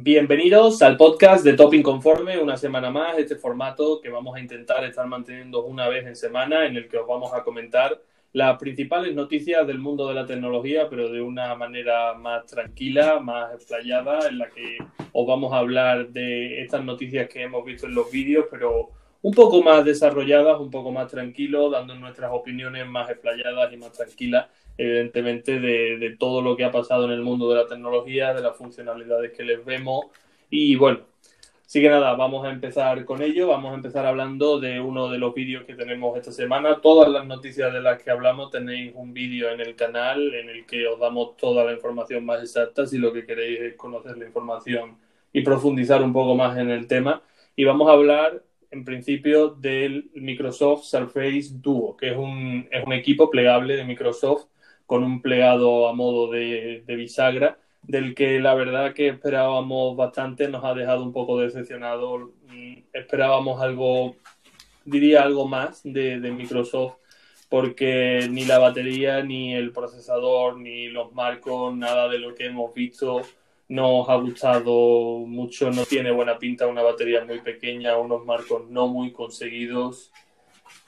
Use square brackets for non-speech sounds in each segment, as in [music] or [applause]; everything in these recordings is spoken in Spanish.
Bienvenidos al podcast de Top Inconforme, una semana más, este formato que vamos a intentar estar manteniendo una vez en semana, en el que os vamos a comentar las principales noticias del mundo de la tecnología, pero de una manera más tranquila, más explayada, en la que os vamos a hablar de estas noticias que hemos visto en los vídeos, pero un poco más desarrolladas, un poco más tranquilos, dando nuestras opiniones más explayadas y más tranquilas, evidentemente, de, todo lo que ha pasado en el mundo de la tecnología, de las funcionalidades que les vemos. Y bueno, así que nada, vamos a empezar con ello. Vamos a empezar hablando de uno de los vídeos que tenemos esta semana. Todas las noticias de las que hablamos tenéis un vídeo en el canal en el que os damos toda la información más exacta si lo que queréis es conocer la información y profundizar un poco más en el tema. Y vamos a hablar en principio del Microsoft Surface Duo, que es un, es un equipo plegable de Microsoft con un plegado a modo de, de, bisagra, del que la verdad que esperábamos bastante, nos ha dejado un poco decepcionado. Esperábamos algo, diría algo más de, de Microsoft, porque ni la batería, ni el procesador, ni los marcos, nada de lo que hemos visto nos ha gustado mucho, no tiene buena pinta, una batería muy pequeña, unos marcos no muy conseguidos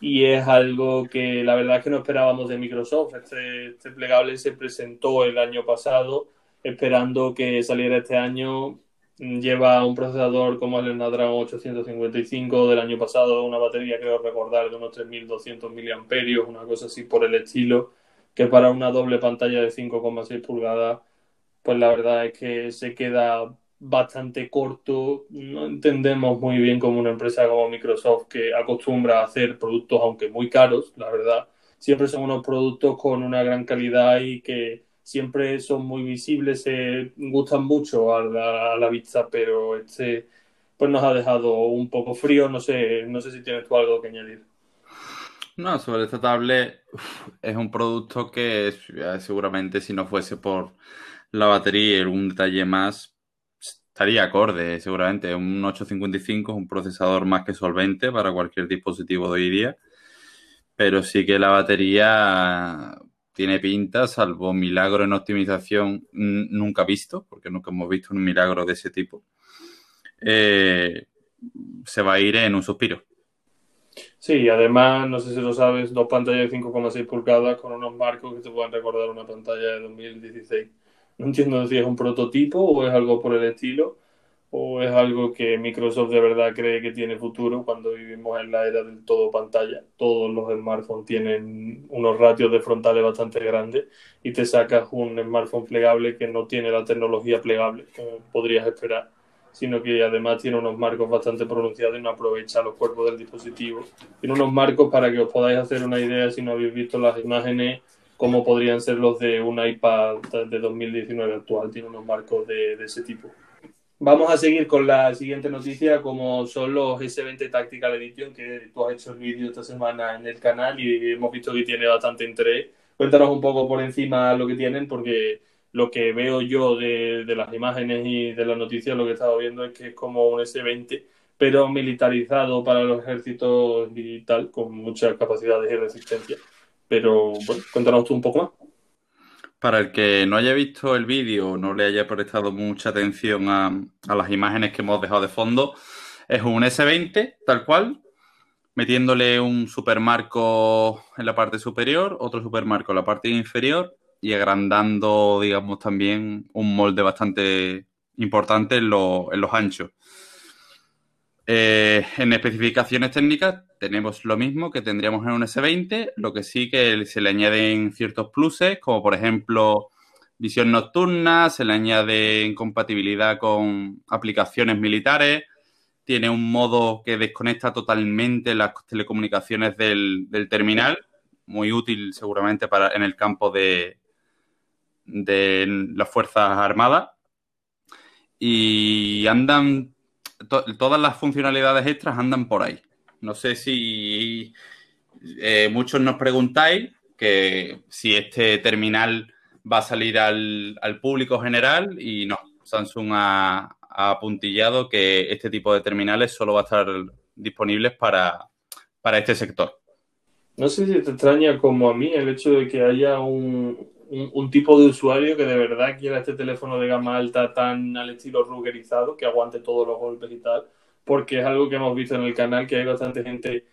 y es algo que la verdad es que no esperábamos de Microsoft. Este, este plegable se presentó el año pasado esperando que saliera este año. Lleva un procesador como el Snapdragon 855 del año pasado, una batería creo recordar de unos 3200 mAh, una cosa así por el estilo, que para una doble pantalla de 5,6 pulgadas pues la verdad es que se queda bastante corto. No entendemos muy bien como una empresa como Microsoft que acostumbra a hacer productos, aunque muy caros, la verdad, siempre son unos productos con una gran calidad y que siempre son muy visibles, se gustan mucho a la, a la vista, pero este pues nos ha dejado un poco frío. No sé, no sé si tienes tú algo que añadir. No, sobre esta tablet es un producto que seguramente si no fuese por la batería y algún detalle más estaría acorde, seguramente. Un 855 es un procesador más que solvente para cualquier dispositivo de hoy día, pero sí que la batería tiene pinta, salvo milagro en optimización nunca visto, porque nunca hemos visto un milagro de ese tipo. Eh, se va a ir en un suspiro. Sí, además, no sé si lo sabes, dos pantallas de 5,6 pulgadas con unos marcos que te puedan recordar una pantalla de 2016. No entiendo si es un prototipo o es algo por el estilo o es algo que Microsoft de verdad cree que tiene futuro cuando vivimos en la era del todo pantalla. Todos los smartphones tienen unos ratios de frontales bastante grandes y te sacas un smartphone plegable que no tiene la tecnología plegable que podrías esperar, sino que además tiene unos marcos bastante pronunciados y no aprovecha los cuerpos del dispositivo. Tiene unos marcos para que os podáis hacer una idea si no habéis visto las imágenes como podrían ser los de un iPad de 2019 actual. Tiene unos marcos de, ese tipo. Vamos a seguir con la siguiente noticia, como son los S20 Tactical Edition, que tú has hecho el vídeo esta semana en el canal y hemos visto que tiene bastante interés. Cuéntanos un poco por encima lo que tienen, porque lo que veo yo de, de las imágenes y de las noticias, lo que he estado viendo es que es como un S20, pero militarizado para los ejércitos y tal, con muchas capacidades y resistencia. Pero bueno, cuéntanos tú un poco más. Para el que no haya visto el vídeo no le haya prestado mucha atención a, a, las imágenes que hemos dejado de fondo, es un S20 tal cual, metiéndole un supermarco en la parte superior, otro supermarco en la parte inferior y agrandando, digamos, también un molde bastante importante en los anchos. Eh, en especificaciones técnicas tenemos lo mismo que tendríamos en un S20, lo que sí que se le añaden ciertos pluses, como por ejemplo visión nocturna, se le añade compatibilidad con aplicaciones militares, tiene un modo que desconecta totalmente las telecomunicaciones del, terminal, muy útil seguramente para en el campo de las Fuerzas Armadas. Y andan to todas las funcionalidades extras andan por ahí. No sé si eh, muchos nos preguntáis que si este terminal va a salir al, al público general y no, Samsung ha, ha, apuntillado que este tipo de terminales solo va a estar disponibles para, para este sector. No sé si te extraña como a mí el hecho de que haya un, un, tipo de usuario que de verdad quiera este teléfono de gama alta tan al estilo rugerizado, que aguante todos los golpes y tal, porque es algo que hemos visto en el canal, que hay bastante gente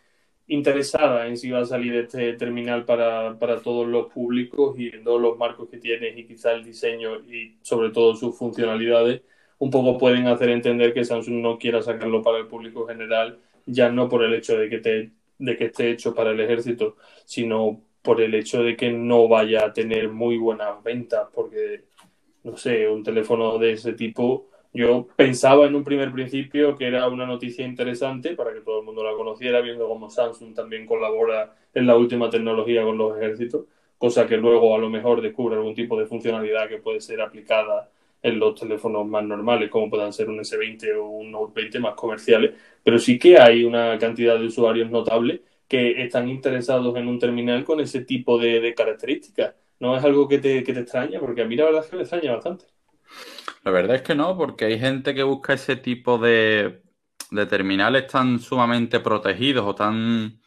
interesada en si va a salir este terminal para, para todos los públicos y en todos los marcos que tiene y quizá el diseño y sobre todo sus funcionalidades un poco pueden hacer entender que Samsung no quiera sacarlo para el público general, ya no por el hecho de que, te, de que esté hecho para el ejército, sino por el hecho de que no vaya a tener muy buenas ventas, porque, no sé, un teléfono de ese tipo, yo pensaba en un primer principio que era una noticia interesante para que todo el mundo la conociera, viendo cómo Samsung también colabora en la última tecnología con los ejércitos, cosa que luego a lo mejor descubre algún tipo de funcionalidad que puede ser aplicada en los teléfonos más normales, como puedan ser un S20 o un Note 20 más comerciales, pero sí que hay una cantidad de usuarios notable que están interesados en un terminal con ese tipo de, características. ¿No es algo que te, que te extraña? Porque a mí la verdad es que me extraña bastante. La verdad es que no, porque hay gente que busca ese tipo de, de terminales tan sumamente protegidos o tan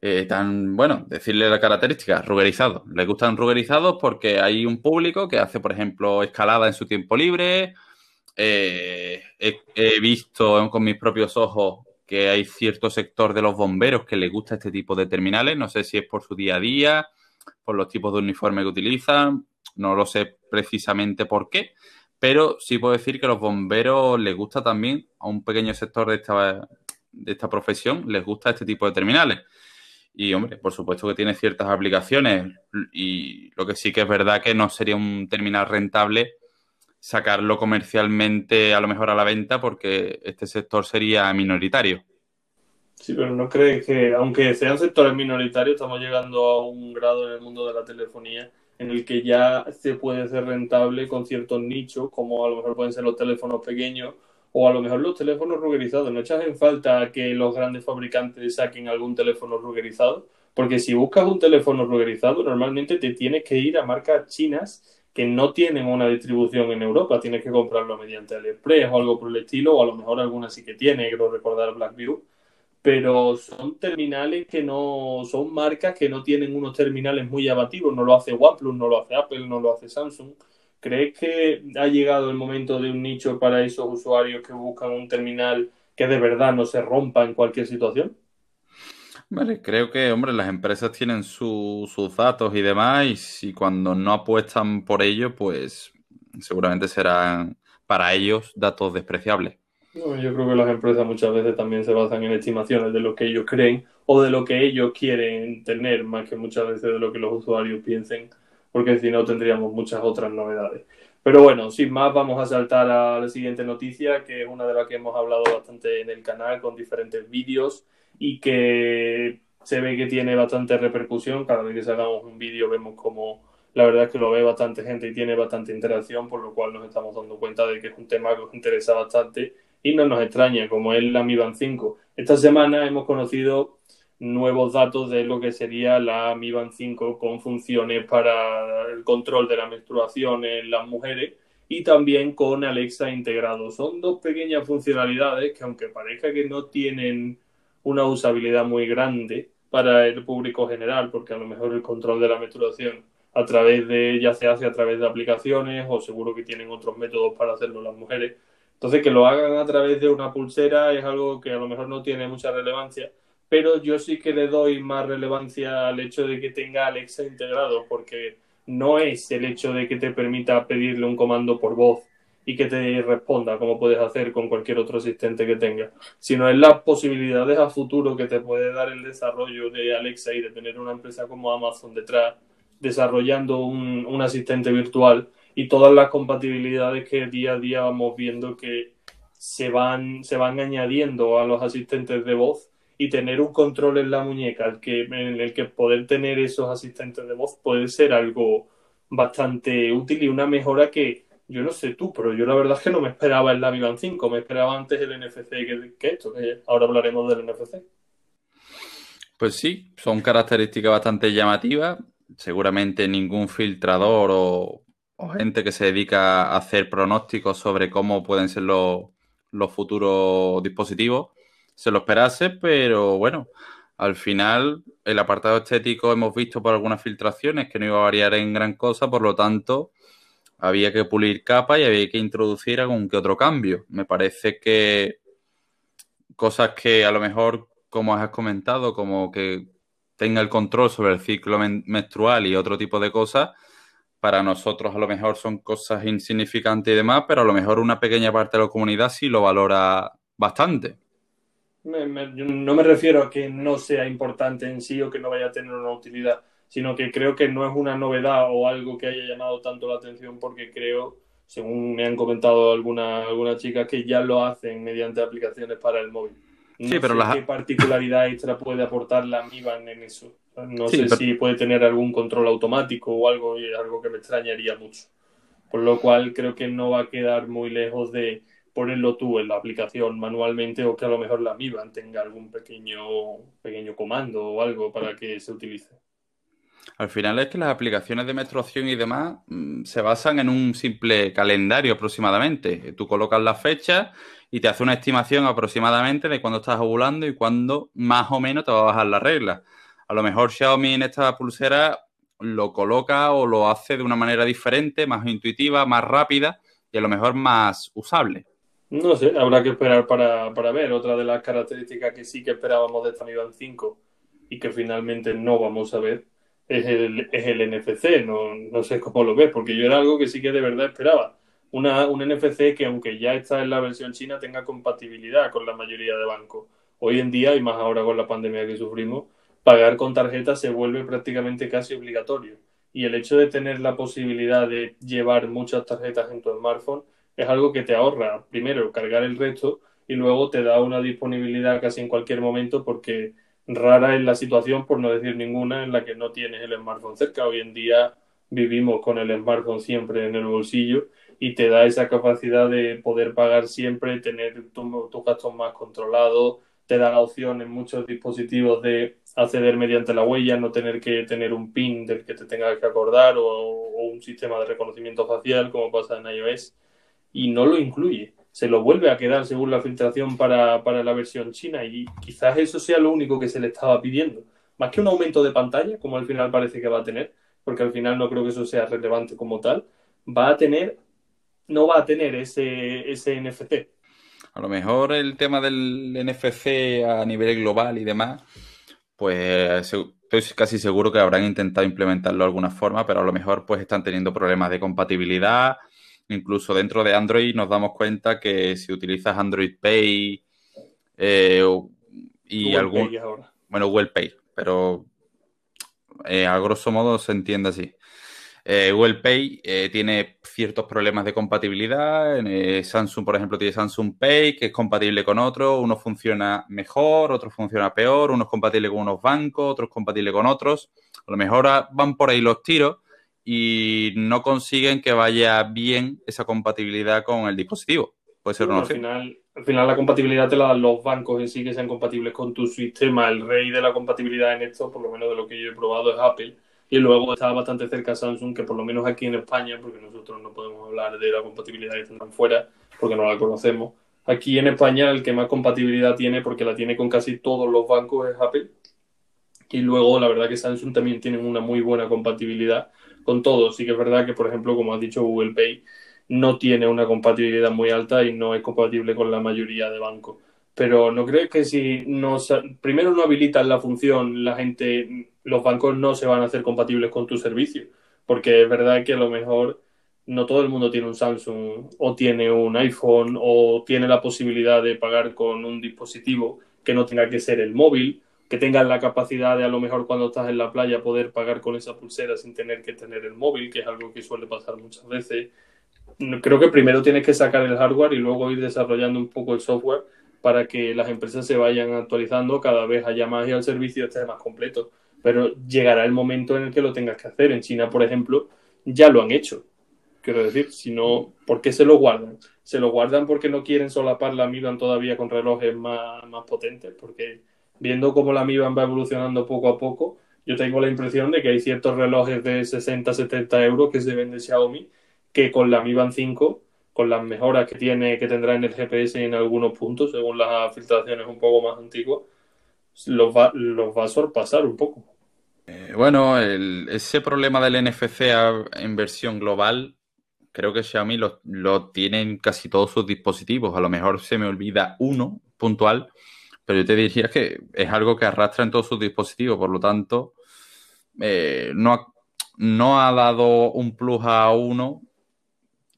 eh, tan, bueno, decirle la característica, rugerizados. Les gustan rugerizados porque hay un público que hace, por ejemplo, escalada en su tiempo libre. Eh, he, visto con mis propios ojos que hay cierto sector de los bomberos que les gusta este tipo de terminales. No sé si es por su día a día, por los tipos de uniforme que utilizan. No lo sé precisamente por qué. Pero sí puedo decir que a los bomberos les gusta también, a un pequeño sector de esta, de esta profesión, les gusta este tipo de terminales. Y, hombre, por supuesto que tiene ciertas aplicaciones y lo que sí que es verdad que no sería un terminal rentable sacarlo comercialmente a lo mejor a la venta porque este sector sería minoritario. Sí, pero no crees que, aunque sean sectores minoritarios, estamos llegando a un grado en el mundo de la telefonía en el que ya se puede ser rentable con ciertos nichos, como a lo mejor pueden ser los teléfonos pequeños o a lo mejor los teléfonos ruggerizados. ¿No echas en falta que los grandes fabricantes saquen algún teléfono ruggerizado? Porque si buscas un teléfono ruggerizado, normalmente te tienes que ir a marcas chinas que no tienen una distribución en Europa. Tienes que comprarlo mediante AliExpress o algo por el estilo, o a lo mejor alguna sí que tiene, quiero recordar Blackview. Pero son terminales que no, son marcas que no tienen unos terminales muy llamativos. No lo hace OnePlus, no lo hace Apple, no lo hace Samsung. ¿Crees que ha llegado el momento de un nicho para esos usuarios que buscan un terminal que de verdad no se rompa en cualquier situación? Vale, creo que, hombre, las empresas tienen sus datos y demás, y, cuando no apuestan por ello, pues seguramente serán para ellos datos despreciables. yo creo que las empresas muchas veces también se basan en estimaciones de lo que ellos creen o de lo que ellos quieren tener, más que muchas veces de lo que los usuarios piensen porque si no tendríamos muchas otras novedades. Pero bueno, sin más, vamos a saltar a la siguiente noticia, que es una de las que hemos hablado bastante en el canal con diferentes vídeos y que se ve que tiene bastante repercusión. Cada vez que sacamos un vídeo vemos como la verdad es que lo ve bastante gente y tiene bastante interacción, por lo cual nos estamos dando cuenta de que es un tema que nos interesa bastante y no nos extraña, como es la Mi Band 5. Esta semana hemos conocido nuevos datos de lo que sería la Mi Band 5 con funciones para el control de la menstruación en las mujeres y también con Alexa integrado. Son dos pequeñas funcionalidades que aunque parezca que no tienen una usabilidad muy grande para el público general, porque a lo mejor el control de la menstruación a través de, ya se hace a través de aplicaciones o seguro que tienen otros métodos para hacerlo las mujeres. Entonces que lo hagan a través de una pulsera es algo que a lo mejor no tiene mucha relevancia, pero yo sí que le doy más relevancia al hecho de que tenga Alexa integrado, porque no es el hecho de que te permita pedirle un comando por voz y que te responda como puedes hacer con cualquier otro asistente que tenga, sino es las posibilidades a futuro que te puede dar el desarrollo de Alexa y de tener una empresa como Amazon detrás desarrollando un, un asistente virtual y todas las compatibilidades que día a día vamos viendo que se van, se van añadiendo a los asistentes de voz y tener un control en la muñeca que, en el que poder tener esos asistentes de voz puede ser algo bastante útil y una mejora que yo no sé tú, pero yo la verdad es que no me esperaba en la Milan 5, me esperaba antes el NFC que, esto, que ahora hablaremos del NFC. Pues sí, son características bastante llamativas. Seguramente ningún filtrador o, gente que se dedica a hacer pronósticos sobre cómo pueden ser los futuros dispositivos se lo esperase, pero bueno, Al final, el apartado estético hemos visto por algunas filtraciones que no iba a variar en gran cosa, por lo tanto, había que pulir capa y había que introducir algún que otro cambio. Me parece que cosas que a lo mejor, como has comentado, como que tenga el control sobre el ciclo menstrual y otro tipo de cosas, para nosotros a lo mejor son cosas insignificantes y demás, pero a lo mejor una pequeña parte de la comunidad sí lo valora bastante. no me refiero a que no sea importante en sí o que no vaya a tener una utilidad, sino que creo que no es una novedad o algo que haya llamado tanto la atención porque creo, según me han comentado algunas alguna chicas, que ya lo hacen mediante aplicaciones para el móvil. No sí, pero sé qué particularidad extra puede aportar la MIBAN en eso. No sé si puede tener algún control automático o algo, y algo que me extrañaría mucho. Por lo cual creo que no va a quedar muy lejos de ponerlo tú en la aplicación manualmente o que a lo mejor la MIBAN tenga algún pequeño, pequeño comando o algo para que se utilice. Al final es que las aplicaciones de menstruación y demás mm, se basan en un simple calendario aproximadamente. Tú colocas la fecha y te hace una estimación aproximadamente de cuándo estás ovulando y cuándo más o menos te va a bajar la regla. A lo mejor Xiaomi en esta pulsera lo coloca o lo hace de una manera diferente, más intuitiva, más rápida y a lo mejor más usable. No sé, habrá que esperar para, ver. Otra de las características que sí que esperábamos de esta Mi 5 y que finalmente no vamos a ver es el, es el NFC. No, no sé cómo lo ves, porque yo era algo que sí que de verdad esperaba una, un NFC que aunque ya está en la versión china tenga compatibilidad con la mayoría de bancos. Hoy en día, y más ahora con la pandemia que sufrimos, pagar con tarjeta se vuelve prácticamente casi obligatorio. Y el hecho de tener la posibilidad de llevar muchas tarjetas en tu smartphone es algo que te ahorra, primero, cargar el resto y luego te da una disponibilidad casi en cualquier momento porque rara es la situación, por no decir ninguna, en la que no tienes el smartphone cerca. Hoy en día vivimos con el smartphone siempre en el bolsillo y te da esa capacidad de poder pagar siempre, tener tus gastos más controlados, te da la opción en muchos dispositivos de acceder mediante la huella, no tener que tener un PIN del que te tengas que acordar o, un sistema de reconocimiento facial como pasa en iOS y no lo incluye. Se lo vuelve a quedar según la filtración para, para la versión china y quizás eso sea lo único que se le estaba pidiendo. Más que un aumento de pantalla, como al final parece que va a tener, porque al final no creo que eso sea relevante como tal, va a tener no va a tener ese, ese NFC. A lo mejor el tema del NFC a nivel global y demás, pues estoy casi seguro que habrán intentado implementarlo de alguna forma, pero a lo mejor pues están teniendo problemas de compatibilidad. Incluso dentro de Android nos damos cuenta que si utilizas Android Pay eh, y algún... Bueno, Google Pay, pero eh, a grosso modo se entiende así. Eh, Google Pay eh, tiene ciertos problemas de compatibilidad. Eh, Samsung, por ejemplo, tiene Samsung Pay, que es compatible con otros. Uno funciona mejor, otro funciona peor. Uno es compatible con unos bancos, otro es compatible con otros. A lo mejor van por ahí los tiros y no consiguen que vaya bien esa compatibilidad con el dispositivo. Puede ser al final, al final la compatibilidad te la dan los bancos en sí que sean compatibles con tu sistema. El rey de la compatibilidad en esto, por lo menos de lo que yo he probado, es Apple y luego estaba bastante cerca Samsung, que por lo menos aquí en España, porque nosotros no podemos hablar de la compatibilidad que tendrán fuera, porque no la conocemos. Aquí en España el que más compatibilidad tiene, porque la tiene con casi todos los bancos, es Apple. Y luego la verdad que Samsung también tiene una muy buena compatibilidad con todos. Sí que es verdad que, por ejemplo, como has dicho, Google Pay no tiene una compatibilidad muy alta y no es compatible con la mayoría de bancos pero ¿no crees que si no, primero no habilitan la función, la gente, los bancos no se van a hacer compatibles con tu servicio? Porque es verdad que a lo mejor no todo el mundo tiene un Samsung o tiene un iPhone o tiene la posibilidad de pagar con un dispositivo que no tenga que ser el móvil, que tenga la capacidad de a lo mejor cuando estás en la playa poder pagar con esa pulsera sin tener que tener el móvil, que es algo que suele pasar muchas veces. Creo que primero tienes que sacar el hardware y luego ir desarrollando un poco el software para que las empresas se vayan actualizando, cada vez haya más y el servicio esté más completo. Pero llegará el momento en el que lo tengas que hacer. En China, por ejemplo, ya lo han hecho. Quiero decir, si no, ¿por qué se lo guardan? Se lo guardan porque no quieren solapar la Mi todavía con relojes más, más potentes, porque viendo cómo la Mi va evolucionando poco a poco, yo tengo la impresión de que hay ciertos relojes de 60, 70 euros que se venden Xiaomi que con la Mi Band 5 con las mejoras que tiene, que tendrá en el GPS en algunos puntos, según las filtraciones un poco más antiguas, los va, los va a sorpasar un poco. Eh, bueno, ese problema del NFC en versión global, creo que Xiaomi lo, lo tienen casi todos sus dispositivos. A lo mejor se me olvida uno puntual, pero yo te diría que es algo que arrastra en todos sus dispositivos, por lo tanto, eh, no, ha, no ha dado un plus a uno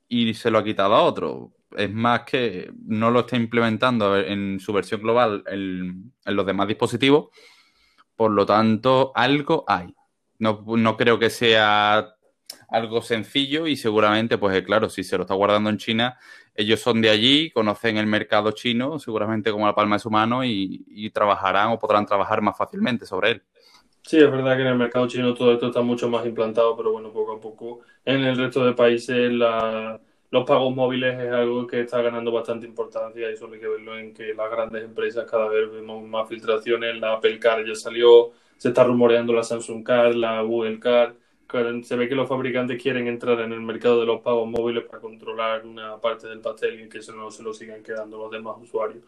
y se lo ha quitado a otro. Es más que no lo está implementando en su versión global en, en los demás dispositivos por lo tanto, algo hay. No, creo que sea algo sencillo y seguramente, pues eh, claro, si se lo está guardando en China, ellos son de allí, conocen el mercado chino, seguramente como la palma de su mano y, trabajarán o podrán trabajar más fácilmente sobre él. Sí, es verdad que en el mercado chino todo esto está mucho más implantado, pero bueno, poco a poco en el resto de países los pagos móviles es algo que está ganando bastante importancia y solo hay que verlo en que las grandes empresas cada vez vemos más filtraciones, la Apple Card ya salió, se está rumoreando la Samsung Card, la Google Card, se ve que los fabricantes quieren entrar en el mercado de los pagos móviles para controlar una parte del pastel y que eso no se lo sigan quedando los demás usuarios.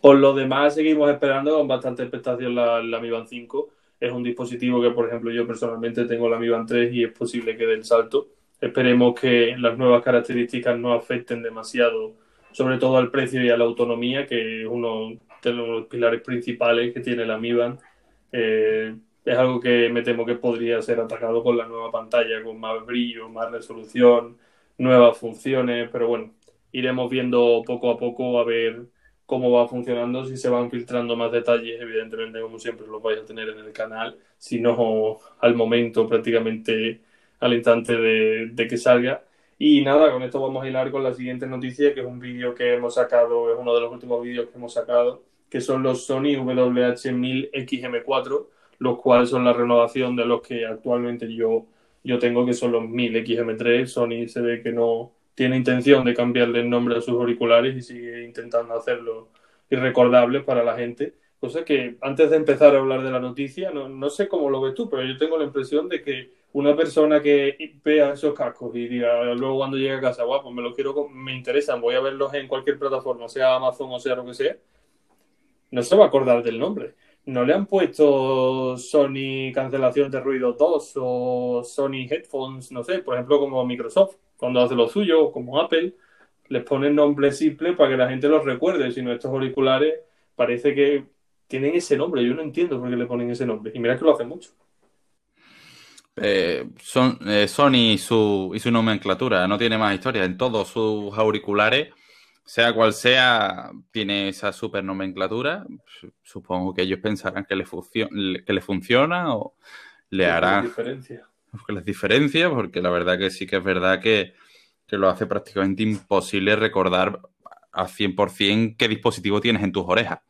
Por lo demás, seguimos esperando con bastante expectación la, la Mi Band 5. Es un dispositivo que, por ejemplo, yo personalmente tengo la Mi Band 3 y es posible que dé el salto Esperemos que las nuevas características no afecten demasiado, sobre todo al precio y a la autonomía, que es uno de los pilares principales que tiene la Mi Band. Eh, es algo que me temo que podría ser atacado con la nueva pantalla, con más brillo, más resolución, nuevas funciones, pero bueno, iremos viendo poco a poco a ver cómo va funcionando, si se van filtrando más detalles, evidentemente como siempre los vais a tener en el canal, si no al momento prácticamente al instante de, que salga. Y nada, con esto vamos a hilar con la siguiente noticia, que es un vídeo que hemos sacado, es uno de los últimos vídeos que hemos sacado, que son los Sony WH-1000XM4, los cuales son la renovación de los que actualmente yo, yo tengo, que son los 1000XM3. Sony se ve que no tiene intención de cambiarle el nombre a sus auriculares y sigue intentando hacerlo irrecordable para la gente. Cosa que antes de empezar a hablar de la noticia, no, no sé cómo lo ves tú, pero yo tengo la impresión de que una persona que vea esos cascos y diga luego cuando llegue a casa, guapo, pues me los quiero, me interesan, voy a verlos en cualquier plataforma, sea Amazon o sea lo que sea, no se va a acordar del nombre. No le han puesto Sony cancelación de ruido 2 o Sony Headphones, no sé, por ejemplo, como Microsoft, cuando hace lo suyo, como Apple, les ponen nombre simple para que la gente los recuerde, sino estos auriculares parece que tienen ese nombre, yo no entiendo por qué le ponen ese nombre, y mira que lo hacen mucho. Eh, son, eh, Sony y su, y su nomenclatura, no tiene más historia. En todos sus auriculares, sea cual sea, tiene esa super nomenclatura. Supongo que ellos pensarán que le, que le funciona o le hará. Diferencia. [laughs] Que les diferencia, porque la verdad que sí que es verdad que, que lo hace prácticamente imposible recordar a 100% qué dispositivo tienes en tus orejas.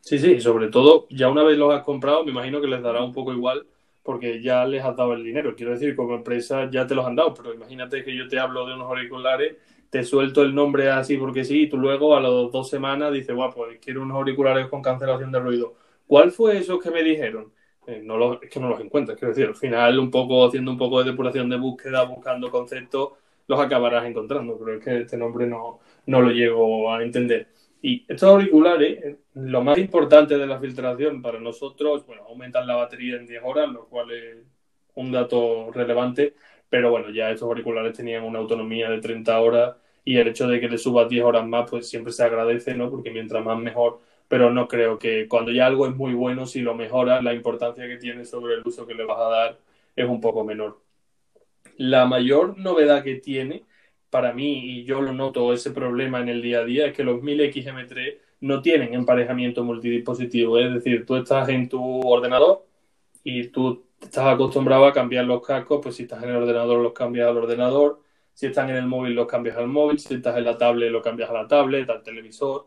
Sí, sí, sobre todo, ya una vez los has comprado, me imagino que les dará un poco igual porque ya les has dado el dinero. Quiero decir, como empresa ya te los han dado, pero imagínate que yo te hablo de unos auriculares, te suelto el nombre así porque sí, y tú luego a las dos semanas dices, guau, pues quiero unos auriculares con cancelación de ruido. ¿Cuál fue eso que me dijeron? Eh, no los, es que no los encuentras, quiero decir, al final un poco haciendo un poco de depuración de búsqueda, buscando conceptos, los acabarás encontrando, pero es que este nombre no, no lo llego a entender. Y estos auriculares, lo más importante de la filtración para nosotros, bueno, aumentan la batería en 10 horas, lo cual es un dato relevante, pero bueno, ya estos auriculares tenían una autonomía de 30 horas y el hecho de que le subas 10 horas más, pues siempre se agradece, ¿no? Porque mientras más mejor, pero no creo que cuando ya algo es muy bueno, si lo mejoras, la importancia que tiene sobre el uso que le vas a dar es un poco menor. La mayor novedad que tiene para mí, y yo lo noto ese problema en el día a día, es que los 1000XM3 no tienen emparejamiento multidispositivo. Es decir, tú estás en tu ordenador y tú estás acostumbrado a cambiar los cascos, pues si estás en el ordenador los cambias al ordenador, si estás en el móvil los cambias al móvil, si estás en la tablet lo cambias a la tablet, al televisor.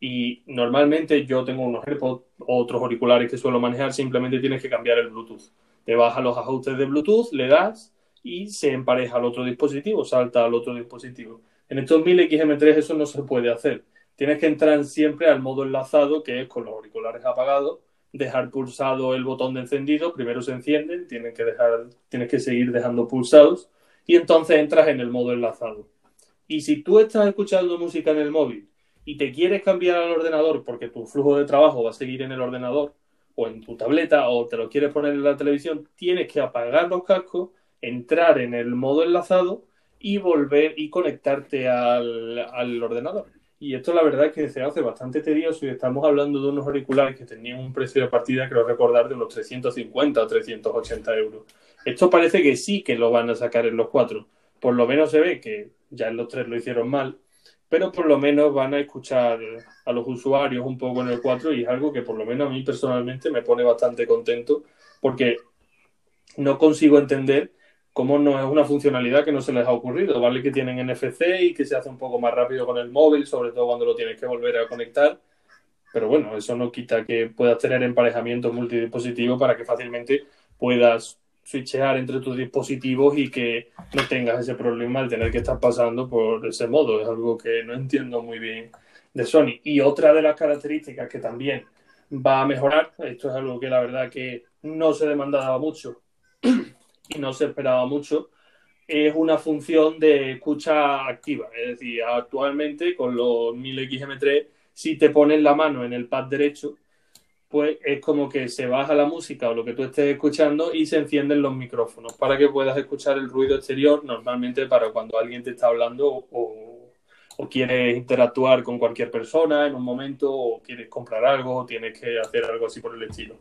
Y normalmente yo tengo unos AirPods, otros auriculares que suelo manejar, simplemente tienes que cambiar el Bluetooth. Te vas a los ajustes de Bluetooth, le das y se empareja al otro dispositivo, salta al otro dispositivo. En estos 1000 XM3 eso no se puede hacer. Tienes que entrar siempre al modo enlazado, que es con los auriculares apagados, dejar pulsado el botón de encendido, primero se encienden, tienes que, dejar, tienes que seguir dejando pulsados y entonces entras en el modo enlazado. Y si tú estás escuchando música en el móvil y te quieres cambiar al ordenador porque tu flujo de trabajo va a seguir en el ordenador, o en tu tableta o te lo quieres poner en la televisión, tienes que apagar los cascos, entrar en el modo enlazado y volver y conectarte al, al ordenador. Y esto la verdad es que se hace bastante tedioso y estamos hablando de unos auriculares que tenían un precio de partida, creo recordar, de unos 350 o 380 euros. Esto parece que sí que lo van a sacar en los cuatro. Por lo menos se ve que ya en los tres lo hicieron mal, pero por lo menos van a escuchar a los usuarios un poco en el 4 y es algo que por lo menos a mí personalmente me pone bastante contento porque no consigo entender cómo no es una funcionalidad que no se les ha ocurrido. Vale que tienen NFC y que se hace un poco más rápido con el móvil, sobre todo cuando lo tienes que volver a conectar. Pero bueno, eso no quita que puedas tener emparejamiento multidispositivo para que fácilmente puedas switchear entre tus dispositivos y que no tengas ese problema de tener que estar pasando por ese modo. Es algo que no entiendo muy bien de Sony. Y otra de las características que también va a mejorar, esto es algo que la verdad que no se demandaba mucho [clears throat] y no se esperaba mucho, es una función de escucha activa. Es decir, actualmente con los 1000XM3, si te pones la mano en el pad derecho, pues es como que se baja la música o lo que tú estés escuchando y se encienden los micrófonos para que puedas escuchar el ruido exterior, normalmente para cuando alguien te está hablando o, quieres interactuar con cualquier persona en un momento o quieres comprar algo o tienes que hacer algo así por el estilo.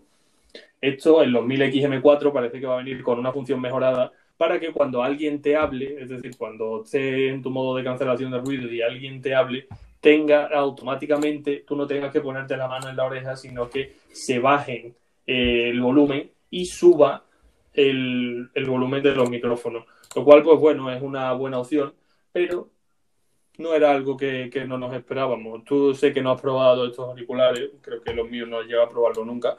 Esto en los 1000XM4 parece que va a venir con una función mejorada para que cuando alguien te hable, es decir, cuando esté en tu modo de cancelación de ruido y alguien te hable, tenga automáticamente, tú no tengas que ponerte la mano en la oreja, sino que se baje eh, el volumen y suba el, volumen de los micrófonos. Lo cual, pues bueno, es una buena opción, pero no era algo que, no nos esperábamos. Tú sé que no has probado estos auriculares, creo que los míos no llegado a probarlo nunca,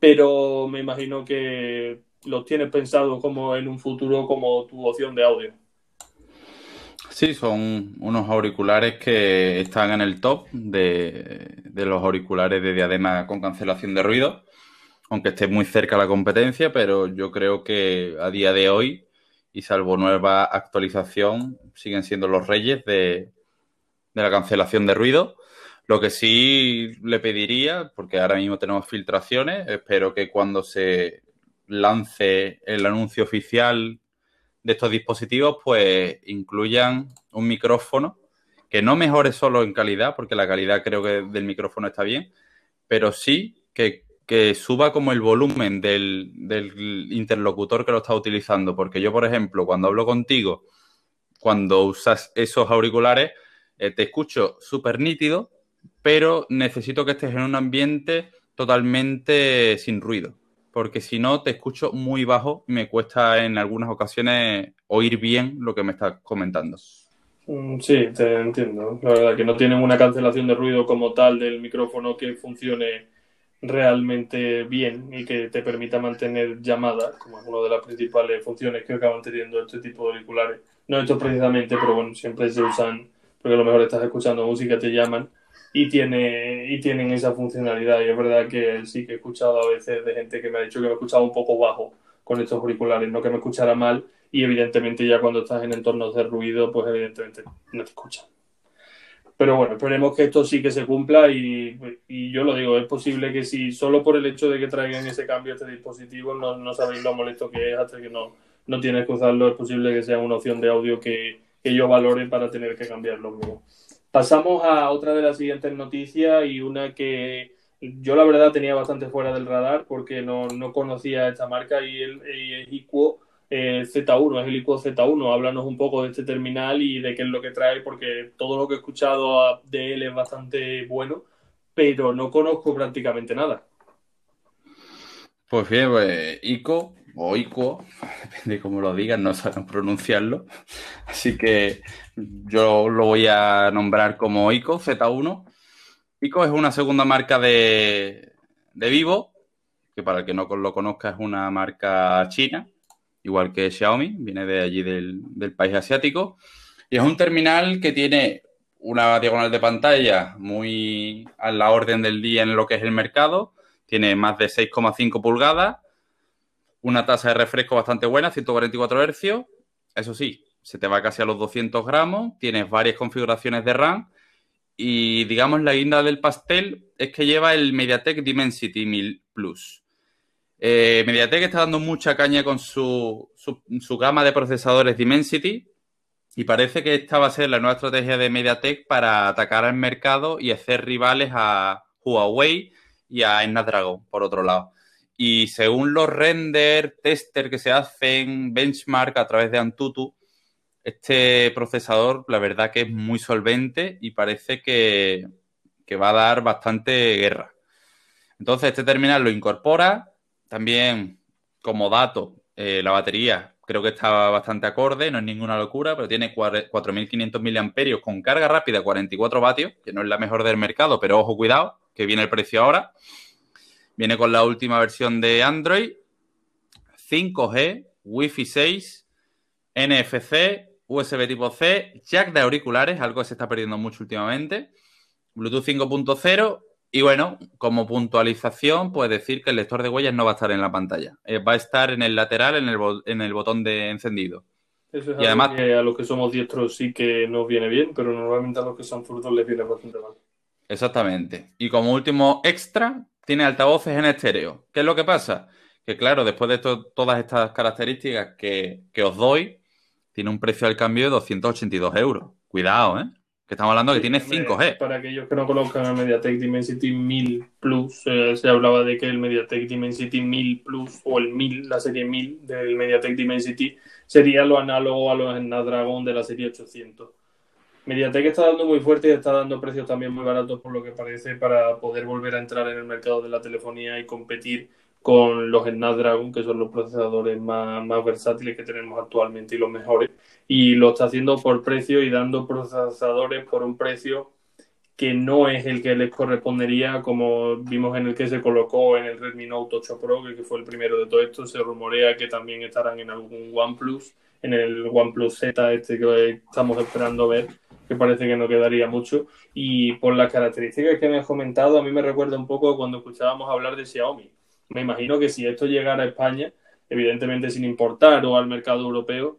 pero me imagino que los tienes pensado como en un futuro como tu opción de audio. Sí, son unos auriculares que están en el top de, los auriculares de diadema con cancelación de ruido, aunque esté muy cerca la competencia, pero yo creo que a día de hoy, y salvo nueva actualización, siguen siendo los reyes de, de la cancelación de ruido. Lo que sí le pediría, porque ahora mismo tenemos filtraciones, espero que cuando se lance el anuncio oficial de estos dispositivos pues incluyan un micrófono que no mejore solo en calidad, porque la calidad creo que del micrófono está bien, pero sí que, suba como el volumen del, interlocutor que lo está utilizando. Porque yo, por ejemplo, cuando hablo contigo, cuando usas esos auriculares, eh, te escucho súper nítido, pero necesito que estés en un ambiente totalmente sin ruido porque si no te escucho muy bajo y me cuesta en algunas ocasiones oír bien lo que me estás comentando. Mm, sí, te entiendo. La verdad que no tienen una cancelación de ruido como tal del micrófono que funcione realmente bien y que te permita mantener llamadas, como es una de las principales funciones que acaban teniendo este tipo de auriculares. No estos precisamente, pero bueno, siempre se usan porque a lo mejor estás escuchando música, te llaman y, tiene, y tienen esa funcionalidad. Y es verdad que sí que he escuchado a veces de gente que me ha dicho que me escuchaba un poco bajo con estos auriculares, no que me escuchara mal y evidentemente ya cuando estás en entornos de ruido, pues evidentemente no te escuchan. Pero bueno, esperemos que esto sí que se cumpla y, y, yo lo digo, es posible que si solo por el hecho de que traigan ese cambio este dispositivo, no, no sabéis lo molesto que es hasta que no, no tienes que usarlo, es posible que sea una opción de audio que, que yo valore para tener que cambiarlo luego. Pasamos a otra de las siguientes noticias y una que yo la verdad tenía bastante fuera del radar porque no, conocía esta marca y el, IQO eh, Z1, es el IQO Z1. Háblanos un poco de este terminal y de qué es lo que trae porque todo lo que he escuchado de él es bastante bueno, pero no conozco prácticamente nada. Pues bien, pues ICO o ICO, [laughs] depende de cómo lo digan, no saben pronunciarlo. Así que yo lo voy a nombrar como ICO Z1. ICO es una segunda marca de, de Vivo, que para el que no lo conozca es una marca china, igual que Xiaomi, viene de allí del, del país asiático. Y es un terminal que tiene una diagonal de pantalla muy a la orden del día en lo que es el mercado. Tiene más de 6,5 pulgadas una tasa de refresco bastante buena, 144 Hz. Eso sí, se te va casi a los 200 gramos, tienes varias configuraciones de RAM y digamos la guinda del pastel es que lleva el MediaTek Dimensity 1000 Plus. Eh, MediaTek está dando mucha caña con su, su, gama de procesadores Dimensity y parece que esta va a ser la nueva estrategia de MediaTek para atacar al mercado y hacer rivales a Huawei y a Snapdragon, por otro lado. Y según los render, tester que se hacen, benchmark a través de Antutu, este procesador, la verdad que es muy solvente y parece que, va a dar bastante guerra. Entonces, este terminal lo incorpora. También, como dato, eh, la batería creo que está bastante acorde, no es ninguna locura, pero tiene 4.500 mAh con carga rápida 44 vatios, que no es la mejor del mercado, pero ojo, cuidado, que viene el precio ahora. Viene con la última versión de Android, 5G, Wi-Fi 6, NFC, USB tipo C, jack de auriculares, algo que se está perdiendo mucho últimamente, Bluetooth 5.0 y bueno, como puntualización, puede decir que el lector de huellas no va a estar en la pantalla, eh, va a estar en el lateral, en el, en el botón de encendido. Eso es y además, que a los que somos diestros sí que nos viene bien, pero normalmente a los que son zurdos les viene bastante mal. Exactamente. Y como último extra, tiene altavoces en estéreo. ¿Qué es lo que pasa? Que claro, después de todas estas características que, que os doy, tiene un precio al cambio de 282 euros. Cuidado, ¿eh? Que estamos hablando de que tiene 5G. Para aquellos que no conozcan el MediaTek Dimensity 1000 Plus, eh, se hablaba de que el MediaTek Dimensity 1000 Plus o el 1000, la serie 1000 del MediaTek Dimensity, sería lo análogo a los Snapdragon de la serie 800. MediaTek está dando muy fuerte y está dando precios también muy baratos por lo que parece para poder volver a entrar en el mercado de la telefonía y competir con los Snapdragon, que son los procesadores más, más versátiles que tenemos actualmente y los mejores. Y lo está haciendo por precio y dando procesadores por un precio que no es el que les correspondería, como vimos en el que se colocó en el Redmi Note 8 Pro, que fue el primero de todo esto. Se rumorea que también estarán en algún OnePlus, en el OnePlus Z, este que estamos esperando ver, que parece que no quedaría mucho. Y por las características que me has comentado, a mí me recuerda un poco cuando escuchábamos hablar de Xiaomi me imagino que si esto llegara a España, evidentemente sin importar o al mercado europeo,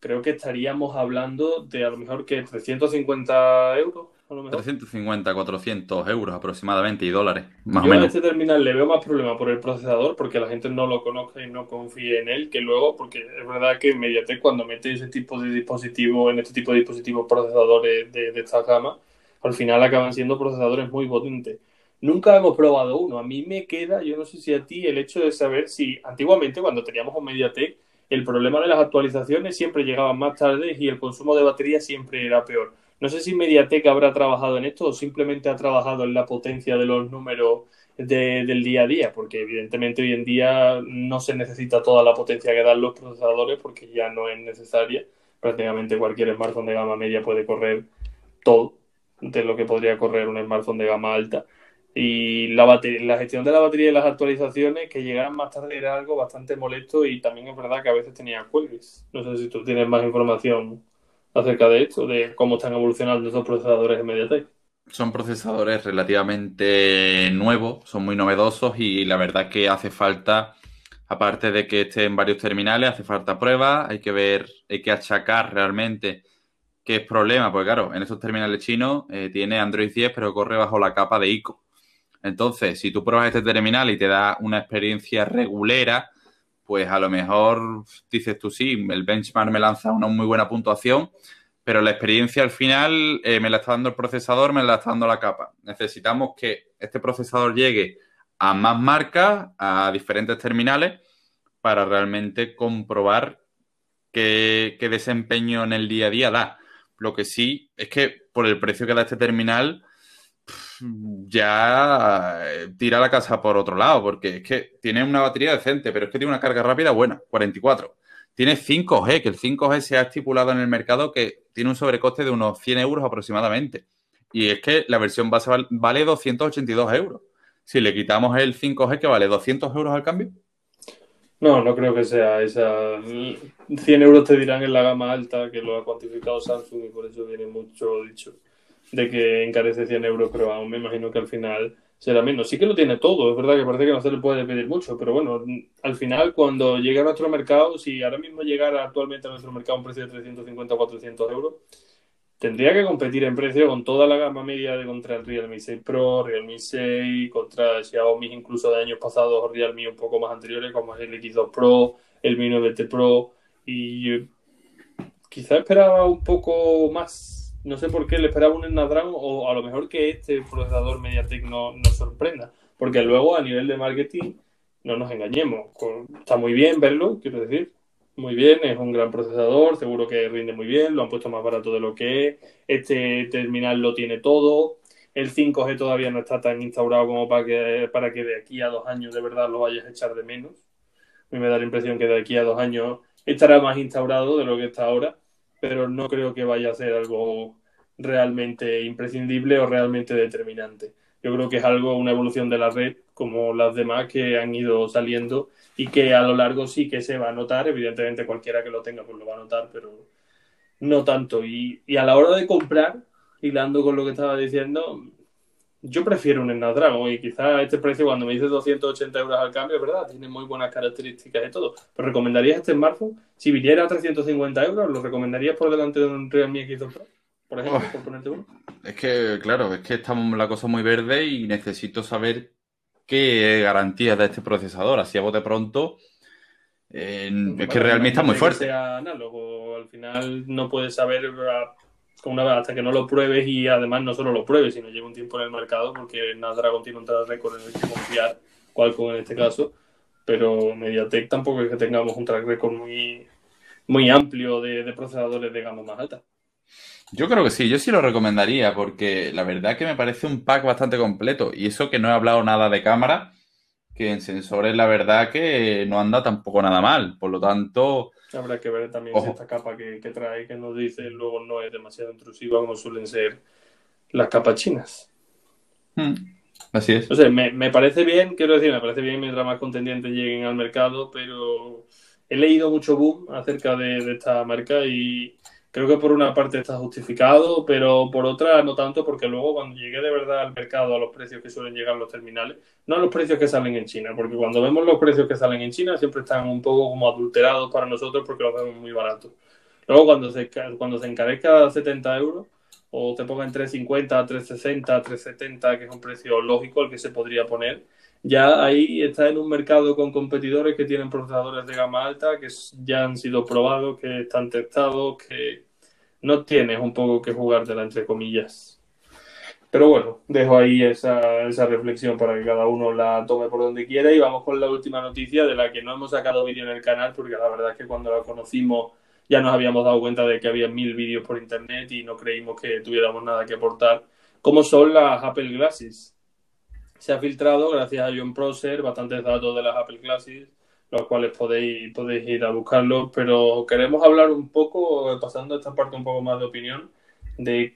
creo que estaríamos hablando de a lo mejor que 350 euros. A lo mejor. 350, 400 euros aproximadamente y dólares, más Yo o menos. a este terminal le veo más problema por el procesador, porque la gente no lo conozca y no confíe en él, que luego, porque es verdad que Mediatek cuando mete ese tipo de dispositivos, en este tipo de dispositivos procesadores de, de esta gama, al final acaban siendo procesadores muy potentes. Nunca hemos probado uno. A mí me queda, yo no sé si a ti, el hecho de saber si antiguamente cuando teníamos un Mediatek, el problema de las actualizaciones siempre llegaban más tarde y el consumo de batería siempre era peor. No sé si Mediatek habrá trabajado en esto o simplemente ha trabajado en la potencia de los números del día a día, porque evidentemente hoy en día no se necesita toda la potencia que dan los procesadores porque ya no es necesaria. Prácticamente cualquier smartphone de gama media puede correr todo de lo que podría correr un smartphone de gama alta y la, la gestión de la batería y las actualizaciones que llegaran más tarde era algo bastante molesto y también es verdad que a veces tenía cuelgues. No sé si tú tienes más información acerca de esto, de cómo están evolucionando estos procesadores de MediaTek. Son procesadores relativamente nuevos, son muy novedosos y la verdad que hace falta, aparte de que estén en varios terminales, hace falta pruebas, hay que ver, hay que achacar realmente qué es problema, porque claro, en esos terminales chinos eh, tiene Android 10 pero corre bajo la capa de ICO. Entonces, si tú pruebas este terminal y te da una experiencia regulera, pues a lo mejor dices tú sí, el benchmark me lanza una muy buena puntuación, pero la experiencia al final eh, me la está dando el procesador, me la está dando la capa. Necesitamos que este procesador llegue a más marcas, a diferentes terminales, para realmente comprobar qué, qué desempeño en el día a día da. Lo que sí es que por el precio que da este terminal, ya eh, tira la casa por otro lado, porque es que tiene una batería decente, pero es que tiene una carga rápida buena, 44. Tiene 5G, que el 5G se ha estipulado en el mercado que tiene un sobrecoste de unos 100 euros aproximadamente. Y es que la versión base vale 282 euros. Si le quitamos el 5G, que vale 200 euros al cambio. No, no creo que sea esa. 100 euros te dirán en la gama alta, que lo ha cuantificado Samsung y por eso viene mucho dicho de que encarece 100 euros, pero aún me imagino que al final será menos. Sí que lo tiene todo, es verdad que parece que no se le puede pedir mucho, pero bueno, al final cuando llega a nuestro mercado, si ahora mismo llegara actualmente a nuestro mercado un precio de 350 o 400 euros, tendría que competir en precio con toda la gama media de contra el Realme 6 Pro, Realme 6, contra Xiaomi incluso de años pasados o Realme un poco más anteriores como el X2 Pro, el Mi 9T Pro y quizá esperaba un poco más. No sé por qué le esperaba un Snapdragon o a lo mejor que este procesador MediaTek no, nos sorprenda. Porque luego a nivel de marketing, no nos engañemos, está muy bien verlo, quiero decir, muy bien, es un gran procesador, seguro que rinde muy bien, lo han puesto más barato de lo que es, este terminal lo tiene todo, el 5G todavía no está tan instaurado como para que, para que de aquí a dos años de verdad lo vayas a echar de menos. A mí me da la impresión que de aquí a dos años estará más instaurado de lo que está ahora, pero no creo que vaya a ser algo realmente imprescindible o realmente determinante. Yo creo que es algo, una evolución de la red, como las demás que han ido saliendo y que a lo largo sí que se va a notar. Evidentemente, cualquiera que lo tenga, pues lo va a notar, pero no tanto. Y, y a la hora de comprar, hilando con lo que estaba diciendo, yo prefiero un Snapdragon y quizás este precio cuando me dices 280 euros al cambio, es verdad, tiene muy buenas características y todo. Pero ¿recomendarías este smartphone? Si viniera a 350 euros, ¿lo recomendarías por delante de un Realme X2 Pro? por ejemplo, por ponerte uno. Es que, claro, es que estamos la cosa muy verde y necesito saber qué garantías da este procesador. Así a bote pronto. Eh, es que realmente está muy fuerte. Sea análogo. Al final no puedes saber una hasta que no lo pruebes y además no solo lo pruebes, sino lleva un tiempo en el mercado porque Snapdragon tiene un track record en el que confiar, Qualcomm en este caso, pero MediaTek tampoco es que tengamos un track record muy, muy amplio de procesadores de gama más alta. Yo creo que sí, yo sí lo recomendaría porque la verdad que me parece un pack bastante completo y eso que no he hablado nada de cámara, que en sensores la verdad que no anda tampoco nada mal, por lo tanto... Habrá que ver también si esta capa que, trae, que nos dice, luego no es demasiado intrusiva como suelen ser las capas chinas. Hmm, así es. O sea, me, me, parece bien, quiero decir, me parece bien mientras más contendientes lleguen al mercado, pero he leído mucho boom acerca de, de esta marca y Creo que por una parte está justificado, pero por otra no tanto, porque luego cuando llegue de verdad al mercado a los precios que suelen llegar los terminales, no a los precios que salen en China, porque cuando vemos los precios que salen en China siempre están un poco como adulterados para nosotros porque los vemos muy baratos. Luego cuando se, cuando se encarezca a 70 euros, o te ponga en 350, 360, 370, que es un precio lógico el que se podría poner, ya ahí está en un mercado con competidores que tienen procesadores de gama alta, que ya han sido probados, que están testados, que no tienes un poco que jugártela entre comillas. Pero bueno, dejo ahí esa, reflexión para que cada uno la tome por donde quiera y vamos con la última noticia de la que no hemos sacado vídeo en el canal porque la verdad es que cuando la conocimos ya nos habíamos dado cuenta de que había mil vídeos por internet y no creímos que tuviéramos nada que aportar, como son las Apple Glasses se ha filtrado, gracias a John Prosser, bastantes datos de las Apple Classes, los cuales podéis, podéis ir a buscarlos, pero queremos hablar un poco, pasando a esta parte un poco más de opinión, de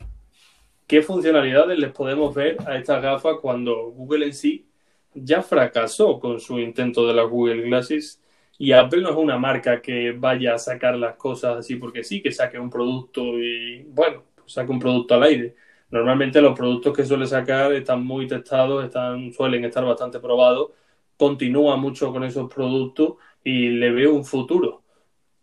qué funcionalidades les podemos ver a estas gafas cuando Google en sí ya fracasó con su intento de las Google Glasses y Apple no es una marca que vaya a sacar las cosas así porque sí, que saque un producto y bueno, saque un producto al aire Normalmente los productos que suele sacar están muy testados, están, suelen estar bastante probados, continúa mucho con esos productos y le veo un futuro.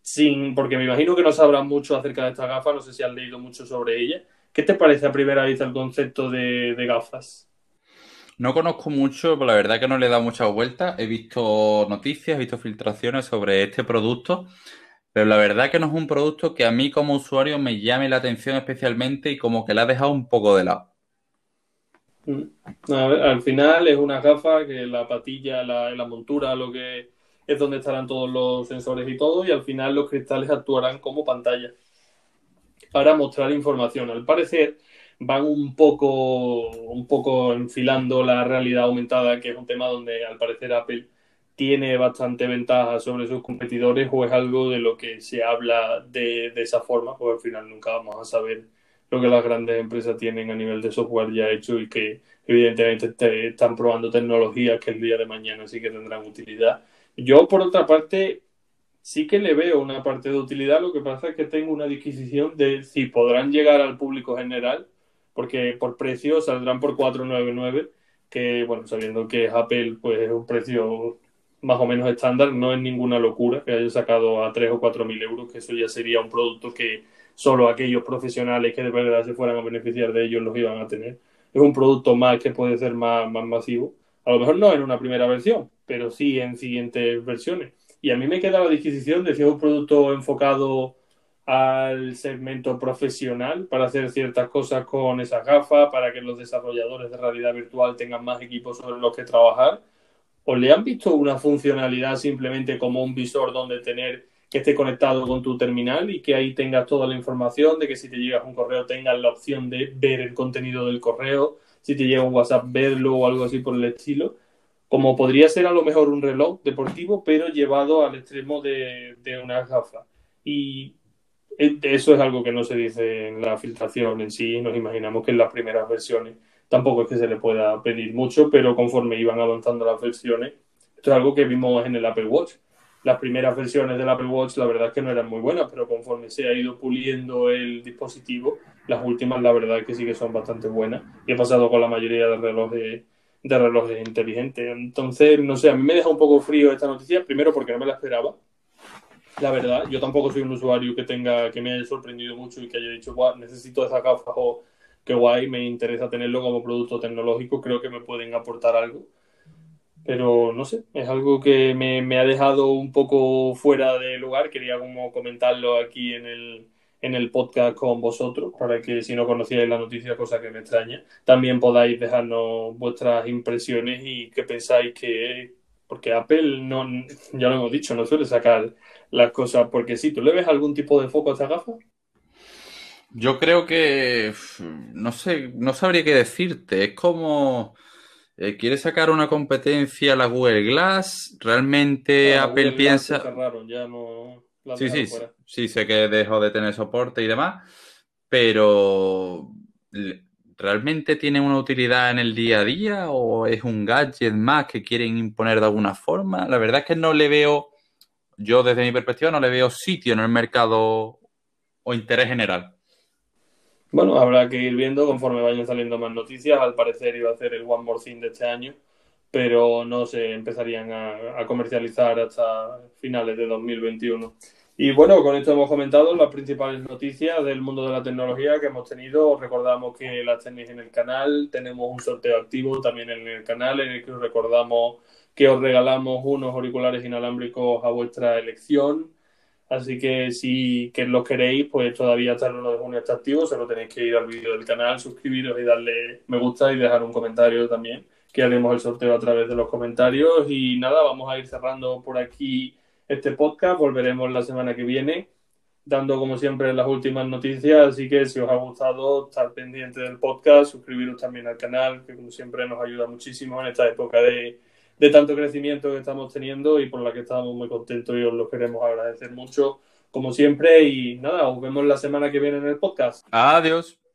Sin, porque me imagino que no sabrán mucho acerca de estas gafas, no sé si han leído mucho sobre ellas. ¿Qué te parece a primera vista el concepto de, de gafas? No conozco mucho, pero la verdad que no le he dado muchas vueltas. He visto noticias, he visto filtraciones sobre este producto pero la verdad que no es un producto que a mí como usuario me llame la atención especialmente y como que la ha dejado un poco de lado. Mm. al final es una gafa que la patilla, la, la montura, lo que es donde estarán todos los sensores y todo, y al final los cristales actuarán como pantalla para mostrar información. Al parecer van un poco, un poco enfilando la realidad aumentada, que es un tema donde al parecer Apple tiene bastante ventaja sobre sus competidores o es algo de lo que se habla de, de esa forma, porque al final nunca vamos a saber lo que las grandes empresas tienen a nivel de software ya hecho y que evidentemente están probando tecnologías que el día de mañana sí que tendrán utilidad. Yo, por otra parte, sí que le veo una parte de utilidad, lo que pasa es que tengo una disquisición de si podrán llegar al público general, porque por precio saldrán por 499, que bueno, sabiendo que Apple pues es un precio más o menos estándar, no es ninguna locura que haya sacado a 3 o 4 mil euros, que eso ya sería un producto que solo aquellos profesionales que de verdad se fueran a beneficiar de ellos los iban a tener. Es un producto más que puede ser más, más masivo. A lo mejor no en una primera versión, pero sí en siguientes versiones. Y a mí me queda la disquisición de si es un producto enfocado al segmento profesional para hacer ciertas cosas con esas gafas, para que los desarrolladores de realidad virtual tengan más equipos sobre los que trabajar. ¿O le han visto una funcionalidad simplemente como un visor donde tener que esté conectado con tu terminal y que ahí tengas toda la información, de que si te llegas un correo tengas la opción de ver el contenido del correo, si te llega un WhatsApp verlo o algo así por el estilo? Como podría ser a lo mejor un reloj deportivo, pero llevado al extremo de, de una gafa. Y eso es algo que no se dice en la filtración en sí, nos imaginamos que en las primeras versiones tampoco es que se le pueda pedir mucho, pero conforme iban avanzando las versiones, esto es algo que vimos en el Apple Watch. Las primeras versiones del Apple Watch la verdad es que no eran muy buenas, pero conforme se ha ido puliendo el dispositivo, las últimas la verdad es que sí que son bastante buenas y ha pasado con la mayoría de relojes de relojes inteligentes. Entonces, no sé, a mí me deja un poco frío esta noticia, primero porque no me la esperaba, la verdad, yo tampoco soy un usuario que tenga, que me haya sorprendido mucho y que haya dicho, necesito esa gafa o qué guay, me interesa tenerlo como producto tecnológico, creo que me pueden aportar algo. Pero no sé, es algo que me, ha dejado un poco fuera de lugar. Quería como comentarlo aquí en el, en el podcast con vosotros, para que si no conocíais la noticia, cosa que me extraña, también podáis dejarnos vuestras impresiones y qué pensáis que, porque Apple no, ya lo hemos dicho, no suele sacar las cosas porque si ¿Tú le ves algún tipo de foco a esta gafa? Yo creo que no sé, no sabría qué decirte. Es como eh, quiere sacar una competencia a la Google Glass. Realmente Apple piensa. ya no sí, sí, sí, sé que dejó de tener soporte y demás, pero ¿realmente tiene una utilidad en el día a día o es un gadget más que quieren imponer de alguna forma? La verdad es que no le veo yo desde mi perspectiva no le veo sitio en el mercado o interés general. Bueno, habrá que ir viendo conforme vayan saliendo más noticias. Al parecer iba a ser el One More Thing de este año, pero no se empezarían a, comercializar hasta finales de 2021. Y bueno, con esto hemos comentado las principales noticias del mundo de la tecnología que hemos tenido. recordamos que las tenéis en el canal. Tenemos un sorteo activo también en el canal en el que os recordamos que os regalamos unos auriculares inalámbricos a vuestra elección. Así que si que queréis, pues todavía hasta el 1 de junio está activo. Solo tenéis que ir al vídeo del canal, suscribiros y darle me gusta y dejar un comentario también, que haremos el sorteo a través de los comentarios. Y nada, vamos a ir cerrando por aquí este podcast. Volveremos la semana que viene, dando como siempre las últimas noticias. Así que si os ha gustado, estar pendiente del podcast, suscribiros también al canal, que como siempre nos ayuda muchísimo en esta época de de tanto crecimiento que estamos teniendo y por la que estamos muy contentos y os lo queremos agradecer mucho, como siempre. Y nada, os vemos la semana que viene en el podcast. Adiós.